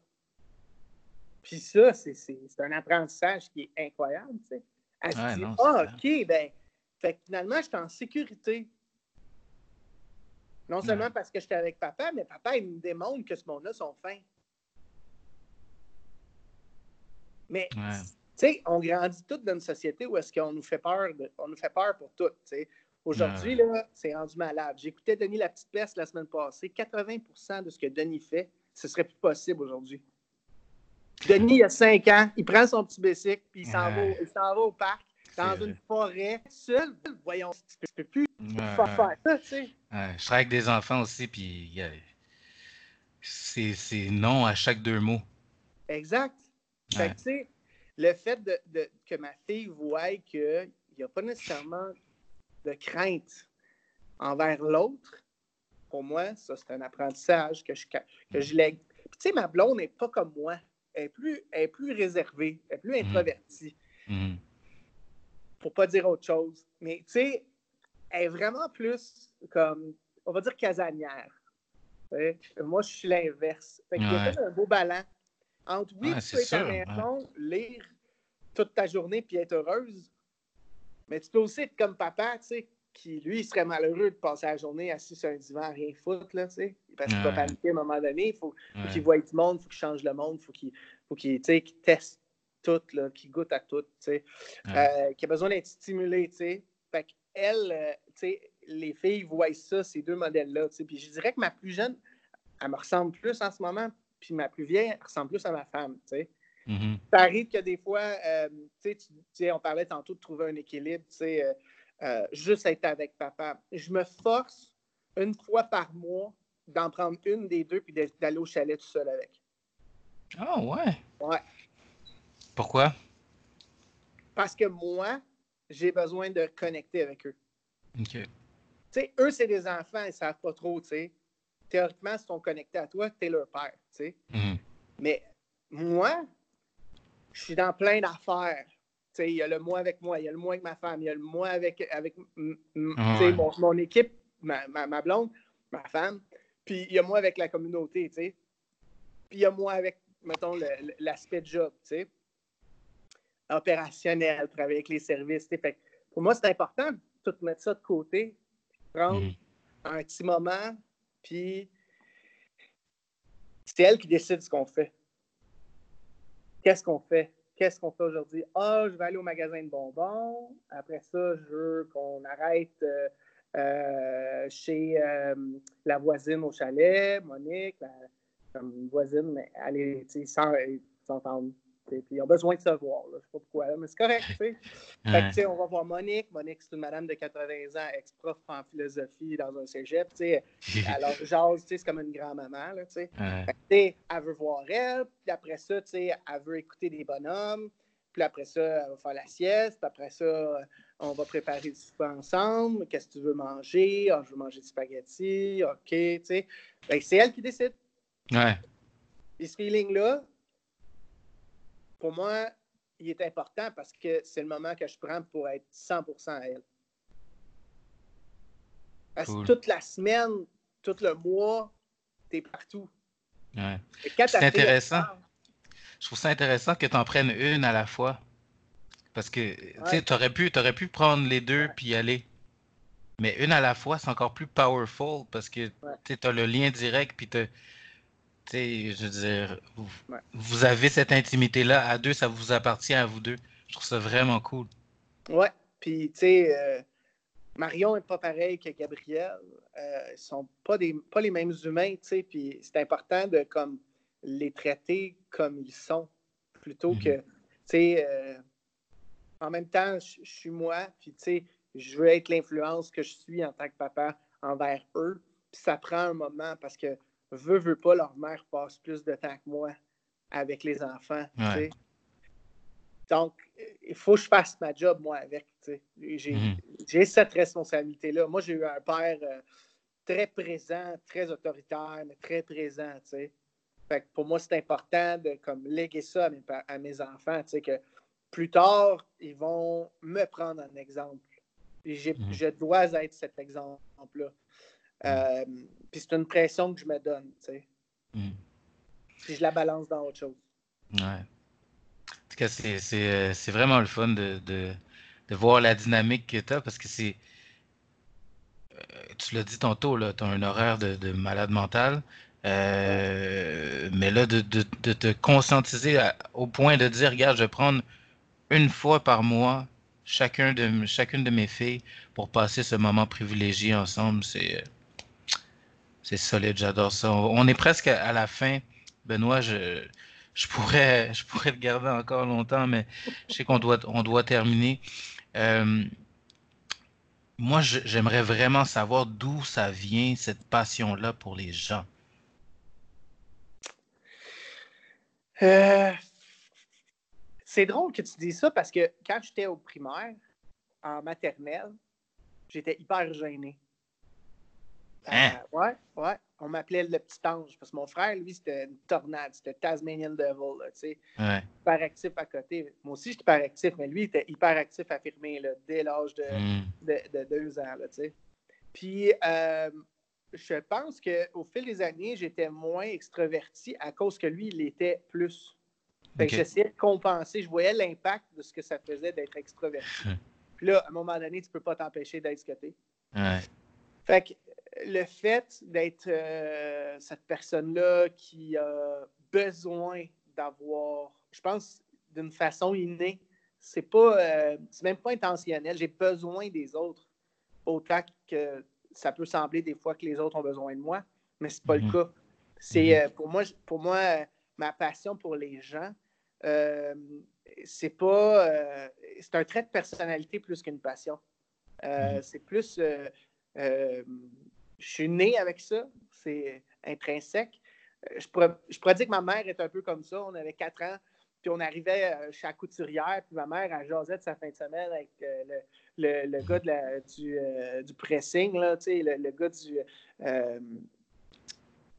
Puis ça, c'est, un apprentissage qui est incroyable, tu sais. Elle se dit, non, ah, clair. OK, ben, fait que finalement, je suis en sécurité. Non seulement parce que j'étais avec papa, mais papa, il me démontre que ce monde-là sont fins. Mais, Ouais. tu sais, on grandit tous dans une société où est-ce qu'on nous fait peur, de- on nous fait peur pour tout, tu sais. Aujourd'hui, là, c'est rendu malade. J'écoutais Denis La Petite Peste la semaine passée. 80% de ce que Denis fait, ce serait plus possible aujourd'hui. Denis, il a 5 ans, il prend son petit bicycle, puis il s'en va, il s'en va au parc, dans une forêt, seul. Voyons, tu peux, plus faire ça, tu sais. Je travaille avec des enfants aussi, puis a- c'est non à chaque deux mots. Exact. Fait que, le fait de, de- que ma fille voie qu'il n'y a pas nécessairement de crainte envers l'autre, pour moi, ça, c'est un apprentissage que je, que je lègue. Puis, tu sais, ma blonde n'est pas comme moi. Elle est plus, elle est plus réservée, elle est plus introvertie, Mhm. pour pas dire autre chose. Mais, tu sais, elle est vraiment plus comme, on va dire, casanière. Moi, je suis l'inverse. Fait qu'il y a Ouais. comme un beau ballon entre, oui, Ouais, tu peux être à la sûr, maison, lire toute ta journée puis être heureuse, mais tu peux aussi être comme papa, tu sais, qui, lui, il serait malheureux de passer la journée assis sur un divan à rien foutre, là, tu sais, parce qu'il va Ouais. paniquer à un moment donné, il faut, faut Ouais. qu'il voie du monde, il faut qu'il change le monde, il faut qu'il faut qu'il, tu sais, qu'il teste tout, là, qu'il goûte à tout, tu sais, Ouais. euh, qu'il a besoin d'être stimulé, tu sais. Fait qu'elle, euh, tu sais, les filles voient ça, ces deux modèles-là, tu sais. Puis je dirais que ma plus jeune, elle me ressemble plus en ce moment, puis ma plus vieille, elle ressemble plus à ma femme, tu sais. Mhm. Ça arrive que des fois, euh, tu sais, on parlait tantôt de trouver un équilibre, tu sais, euh, euh, juste être avec papa. Je me force une fois par mois d'en prendre une des deux puis d'aller au chalet tout seul avec. Ah ouais. Ouais. Pourquoi? Parce que moi, j'ai besoin de connecter avec eux. Ok. Tu sais, eux, c'est des enfants, ils savent pas trop, tu sais. Théoriquement, ils sont connectés à toi, tu es leur père, tu sais. Mhm. Mais moi, je suis dans plein d'affaires. Il y a le moi avec moi, il y a le moi avec ma femme, il y a le moi avec, avec Ah ouais. mon, mon équipe, ma, ma, ma blonde, ma femme, puis il y a moi avec la communauté, tu sais. Puis il y a moi avec, mettons, l'aspect job, tu sais. Opérationnel, travailler avec les services. Fait pour moi, c'est important de tout mettre ça de côté, prendre Mhm. un petit moment, puis c'est elle qui décide ce qu'on fait. Qu'est-ce qu'on fait? Qu'est-ce qu'on fait aujourd'hui? Ah, je vais aller au magasin de bonbons. Après ça, je veux qu'on arrête euh, euh, chez euh, la voisine au chalet, Monique, la, comme une voisine, mais elle est, sans sais, Puis ils ont besoin de se voir. Là. Je sais pas pourquoi, là, mais c'est correct. tu sais. Fait que, on va voir Monique. Monique, c'est une madame de 80 ans, ex-prof en philosophie dans un cégep. tu sais. Alors, jase, c'est comme une grand-maman. tu sais. Elle veut voir elle, puis après ça, tu sais, elle veut écouter des bonhommes, puis après ça, elle va faire la sieste, puis après ça, on va préparer le souper ensemble. Qu'est-ce que tu veux manger? Ah, je veux manger du spaghetti, OK, tu sais. C'est elle qui décide. Ouais. Et ce feeling-là, pour moi, il est important parce que c'est le moment que je prends pour être 100% à elle. Parce que toute la semaine, tout le mois, t'es partout. Ouais. C'est intéressant. Je trouve ça intéressant que tu en prennes une à la fois. Parce que, tu t'aurais pu, t'aurais pu prendre les deux Ouais. puis y aller. Mais une à la fois, c'est encore plus powerful parce que tu as le lien direct puis tu sais, je veux dire, vous, Ouais. vous avez cette intimité-là à deux, ça vous appartient à vous deux. Je trouve ça vraiment cool. Ouais. Puis, tu sais, euh, Marion n'est pas pareil que Gabriel. Euh, ils sont pas, des, pas les mêmes humains, tu sais. Puis, c'est important de comme, les traiter comme ils sont plutôt Mhm. que, tu sais, euh, en même temps, je je suis moi. Puis, tu sais, je veux être l'influence que je suis en tant que papa envers eux. Puis, ça prend un moment parce que, veut, veut pas, leur mère passe plus de temps que moi avec les enfants, Ouais. Donc, il faut que je fasse ma job, moi, avec. J'ai Mhm. j'ai cette responsabilité-là. Moi, j'ai eu un père euh, très présent, très autoritaire, mais très présent. Fait que pour moi, c'est important de comme, léguer ça à mes, pa- à mes enfants. que plus tard, ils vont me prendre en exemple. Mhm. Je dois être cet exemple-là. Euh, puis c'est une pression que je me donne. tu sais. Mhm. Puis je la balance dans autre chose. Ouais. En tout cas, c'est, euh, vraiment le fun de, de, de voir la dynamique que tu as parce que c'est. tu l'as dit tantôt, tu as un horaire de, de malade mental. Euh, mais là, de, de, de te conscientiser au point de dire, regarde, je vais prendre une fois par mois chacun de, chacune de mes filles pour passer ce moment privilégié ensemble, c'est c'est solide, j'adore ça. On est presque à la fin. Benoît, je, pourrais, je pourrais garder encore longtemps, mais je sais qu'on doit, on doit terminer. Euh, moi, j'aimerais vraiment savoir d'où ça vient, cette passion-là pour les gens. Euh, c'est drôle que tu dis ça parce que quand j'étais au primaire, en maternelle, j'étais hyper gêné. Euh, hein? ouais, ouais. On m'appelait le petit ange parce que mon frère, lui, c'était une tornade. C'était Tasmanian Devil, tu sais. Hyper actif à côté. Moi aussi, j'étais hyper actif, mais lui, il était hyper actif affirmé là, dès l'âge de, hmm. de, deux ans, tu sais. Puis, euh, je pense qu'au fil des années, j'étais moins extraverti à cause que lui, il était plus. J'essayais de compenser. Je voyais l'impact de ce que ça faisait d'être extraverti. Puis là, à un moment donné, tu ne peux pas t'empêcher d'être ce que Ouais. Fait que le fait d'être euh, cette personne-là qui a besoin d'avoir, je pense, d'une façon innée, c'est pas, euh, c'est même pas intentionnel. J'ai besoin des autres autant que ça peut sembler des fois que les autres ont besoin de moi, mais c'est pas le mhm. cas. C'est mhm. euh, pour moi, pour moi, ma passion pour les gens, c'est pas. C'est un trait de personnalité plus qu'une passion. Mhm. C'est plus. Je suis né avec ça, c'est intrinsèque. Je pourrais, je pourrais dire que ma mère est un peu comme ça. On avait quatre ans, puis on arrivait chez la couturière, puis ma mère, elle jasait de sa fin de semaine avec le, le, le, gars de du, du, pressing, là, le, le gars du,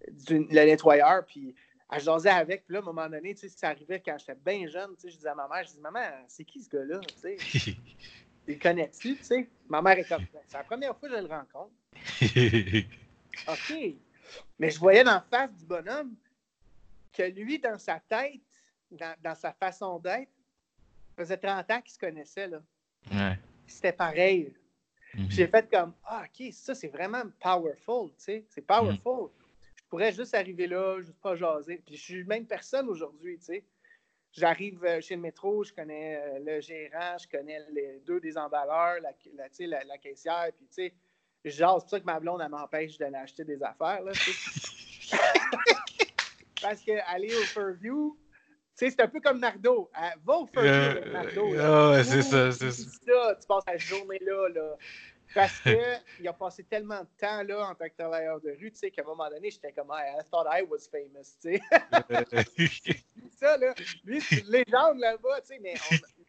du le nettoyeur, puis à jaser avec. Puis là, à un moment donné, ça arrivait quand j'étais bien jeune, je disais à ma mère, je dis, maman, c'est qui ce gars-là, tu sais? Tu connais-tu, tu sais? Ma mère est comme, c'est la première fois que je le rencontre. OK. Mais je voyais dans la face du bonhomme que lui, dans sa tête, dans, sa façon d'être, faisait 30 ans qu'il se connaissait, là. Ouais. C'était pareil. Mm-hmm. J'ai fait comme, ah, OK, ça, c'est vraiment powerful. C'est powerful pourrais juste arriver là, juste pas jaser. Puis je suis même personne aujourd'hui. J'arrive euh, chez le métro, je connais euh, le gérant, je connais les deux des emballeurs, la, la, la caissière, puis tu sais, je jase. C'est pour ça que ma blonde, elle m'empêche d'aller acheter des affaires, là, Parce qu'aller au Fairview, c'est un peu comme Nardo. va au Fairview euh, Nardo. Là. c'est ça, c'est ça. Tu passes la journée là, là. Parce qu'il a passé tellement de temps là en tant que travailleur de rue, tu sais, qu'à un moment donné, j'étais comme I thought I was famous, tu sais. ça, là, lui, c'est une légende là-bas, tu sais, mais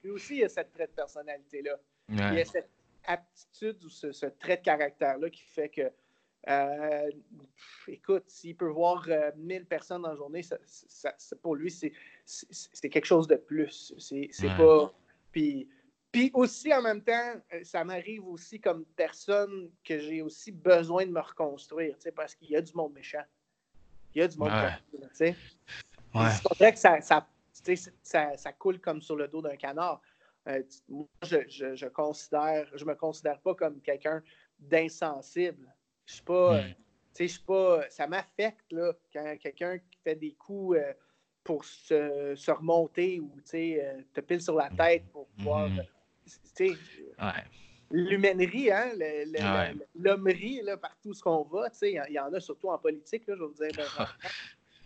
lui aussi, il a cette trait de personnalité-là. Il a cette aptitude ou ce, trait de caractère-là qui fait que, euh, écoute, s'il peut voir 1000 euh, personnes dans la journée, ça, pour lui, c'est quelque chose de plus. C'est pas. Puis puis aussi, en même temps, euh, ça m'arrive aussi comme personne que j'ai aussi besoin de me reconstruire, parce qu'il y a du monde méchant. Il y a du monde méchant, tu sais. C'est vrai que ça, ça, ça, ça, coule comme sur le dos d'un canard. Euh, moi, je, je, je, considère, je me considère pas comme quelqu'un d'insensible. Je suis pas, hmm. je suis pas, ça m'affecte là quand quelqu'un qui fait des coups euh, pour se, se, remonter ou te pile sur la hmm. tête pour pouvoir hmm ouais. l'humainerie, hein, l'hommerie, partout ce qu'on va, il y, en a surtout en politique, là, je vais vous dire.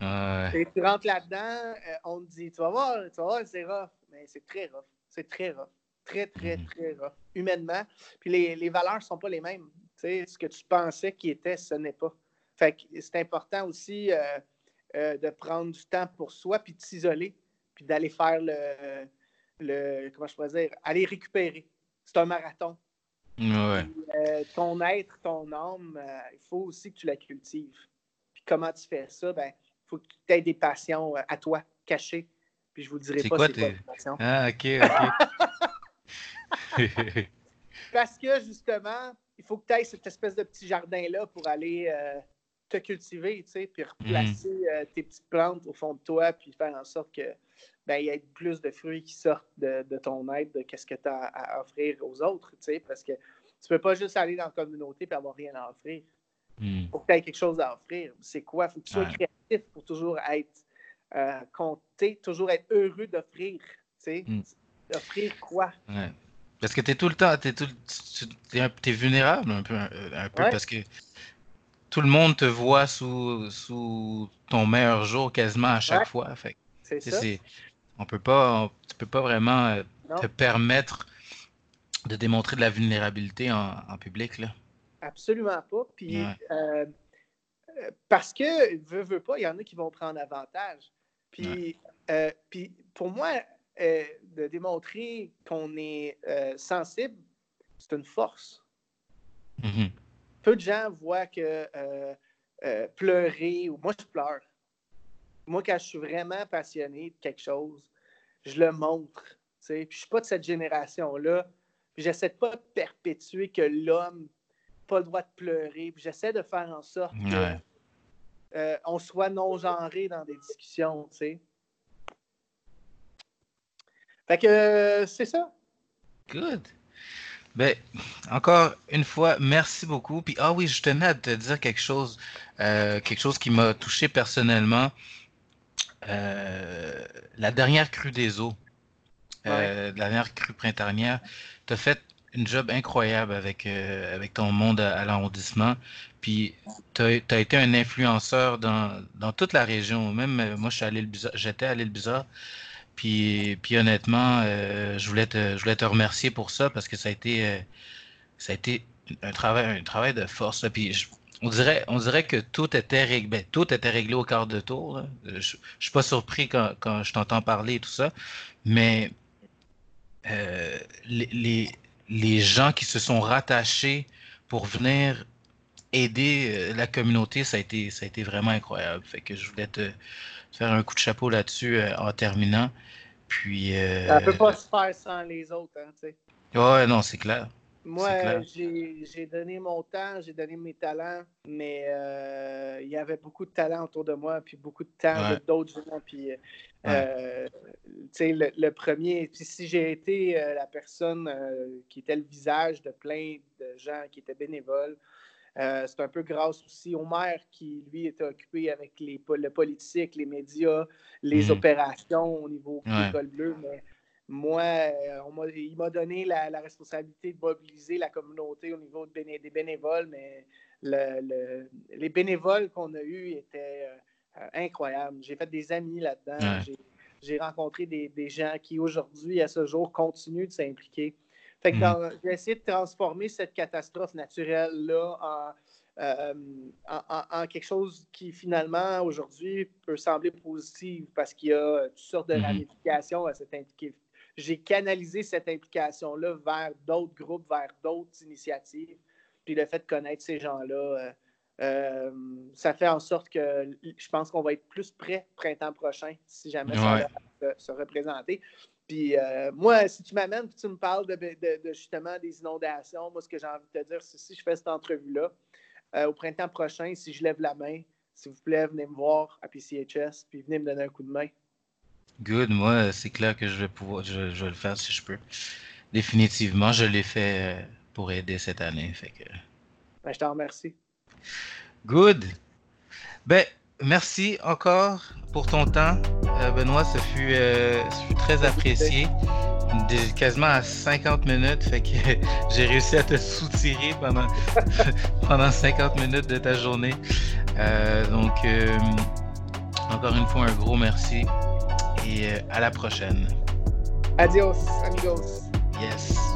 ouais. Tu rentres là-dedans, euh, on te dit, tu vas voir, tu vas voir, c'est rough. Mais c'est très rough. C'est très rough. Très, très, mm-hmm. très rough. Humainement. Puis les, les valeurs ne sont pas les mêmes. ce que tu pensais qui était, ce n'est pas. Fait c'est important aussi euh, euh, de prendre du temps pour soi, puis de s'isoler, puis d'aller faire le, le, comment je pourrais dire, aller récupérer. C'est un marathon. Euh, ton être, ton âme, il faut aussi que tu la cultives. Puis comment tu fais ça? Ben, il faut que tu aies des passions à toi, cachées. Puis je vous dirai pas c'est quoi. Ah, OK, OK. Parce que justement, il faut que tu aies cette espèce de petit jardin-là pour aller te cultiver, tu sais, puis replacer mm. tes petites plantes au fond de toi, puis faire en sorte que ben, il y a plus de fruits qui sortent de, ton aide de qu'est-ce que tu as à offrir aux autres, tu sais, parce que Tu peux pas juste aller dans la communauté et avoir rien à offrir. Hmm. Faut que tu aies quelque chose à offrir. C'est quoi? Faut que tu sois Ouais. créatif pour toujours être euh, compté, toujours être heureux d'offrir. tu sais. Mm. Offrir quoi? Ouais. Parce que tu es tout le temps, t'es tout, tu- t'es un- t'es vulnérable un peu, un, peu Ouais. parce que tout le monde te voit sous, sous ton meilleur jour quasiment à chaque Ouais. fois. Fait C'est ça? c'est- on peut pas, on- tu peux pas vraiment euh, te permettre de démontrer de la vulnérabilité en, en public. Là. Absolument pas. Puis, Ouais. euh, euh, parce que, veut, veut pas, il y en a qui vont prendre avantage. Puis, euh, puis pour moi, euh, de démontrer qu'on est euh, sensible, c'est une force. Mhm. Peu de gens voient que pleurer, ou moi je pleure. Moi, quand je suis vraiment passionné de quelque chose, je le montre. je suis pas de cette génération-là. Puis j'essaie de pas de perpétuer que l'homme pas le droit de pleurer. Puis j'essaie de faire en sorte Ouais. qu'on soit non-genré dans des discussions, tu sais. Fait que euh, c'est ça. Good. Ben, encore une fois, merci beaucoup. Puis, ah oui, je tenais à te dire quelque chose, euh, quelque chose qui m'a touché personnellement. Euh, la dernière crue des eaux, euh, la dernière crue printanière, tu as fait une job incroyable avec, euh, avec ton monde à, l'arrondissement. Puis, tu as, été un influenceur dans, dans toute la région. Même euh, moi, j'étais à l'île Bizarre. Puis, puis honnêtement, euh, je, voulais te, je voulais te remercier pour ça parce que ça a été, ça a été un travail, un travail de force. Puis on dirait, on dirait que tout était réglé, ben, tout était réglé au quart de tour. là. Je, je suis pas surpris quand, quand je t'entends parler et tout ça, mais les, les gens qui se sont rattachés pour venir aider euh, la communauté, ça a été, ça a été vraiment incroyable. Fait que je voulais te faire un coup de chapeau là-dessus euh, en terminant. Puis, euh, Ça ne peut pas se faire sans les autres, hein, tu sais. ouais, non, c'est clair. Moi, j'ai donné mon temps, j'ai donné mes talents, mais euh, il y avait beaucoup de talents autour de moi, puis beaucoup de temps Ouais. d'autres gens. Puis, euh, euh, tu sais, le, le premier, puis si j'ai été euh, la personne qui était le visage de plein de gens qui étaient bénévoles, c'est un peu grâce aussi au maire qui, lui, était occupé avec les, le politique, les médias, les Mhm. opérations au niveau de Ouais. l'école bleue. Mais moi, euh, on il m'a donné la, la responsabilité de mobiliser la communauté au niveau de béné- des bénévoles, mais le- le- les bénévoles qu'on a eus étaient euh, incroyables. J'ai fait des amis là-dedans. Ouais. J'ai- rencontré des, des gens qui, aujourd'hui, à ce jour, continuent de s'impliquer. Fait que dans- j'ai essayé de transformer cette catastrophe naturelle-là en, euh, en, en- en quelque chose qui, finalement, aujourd'hui, peut sembler positif parce qu'il y a toutes sortes de Mhm. ramifications à cette. J'ai canalisé cette implication-là vers d'autres groupes, vers d'autres initiatives. Puis le fait de connaître ces gens-là, euh, euh, ça fait en sorte que je pense qu'on va être plus prêt printemps prochain, si jamais ça va se, se représenter. Puis euh, moi, si tu m'amènes, tu me parles de, de- de justement des inondations, moi, ce que j'ai envie de te dire, c'est si je fais cette entrevue-là, euh, au printemps prochain, si je lève la main, s'il vous plaît, venez me voir à PCHS, puis venez me donner un coup de main. Good, moi, c'est clair que je vais pouvoir, je, je vais le faire si je peux. Définitivement, je l'ai fait euh, pour aider cette année. Fait que... Ben, je t'en remercie. Good. Ben, merci encore pour ton temps, euh, Benoît. Ce fut, euh, ce fut très apprécié. Des- quasiment à 50 minutes, fait que j'ai réussi à te soutirer pendant, pendant 50 minutes de ta journée. Euh, donc, encore une fois, un gros merci et euh, à la prochaine. Adios, amigos. Yes.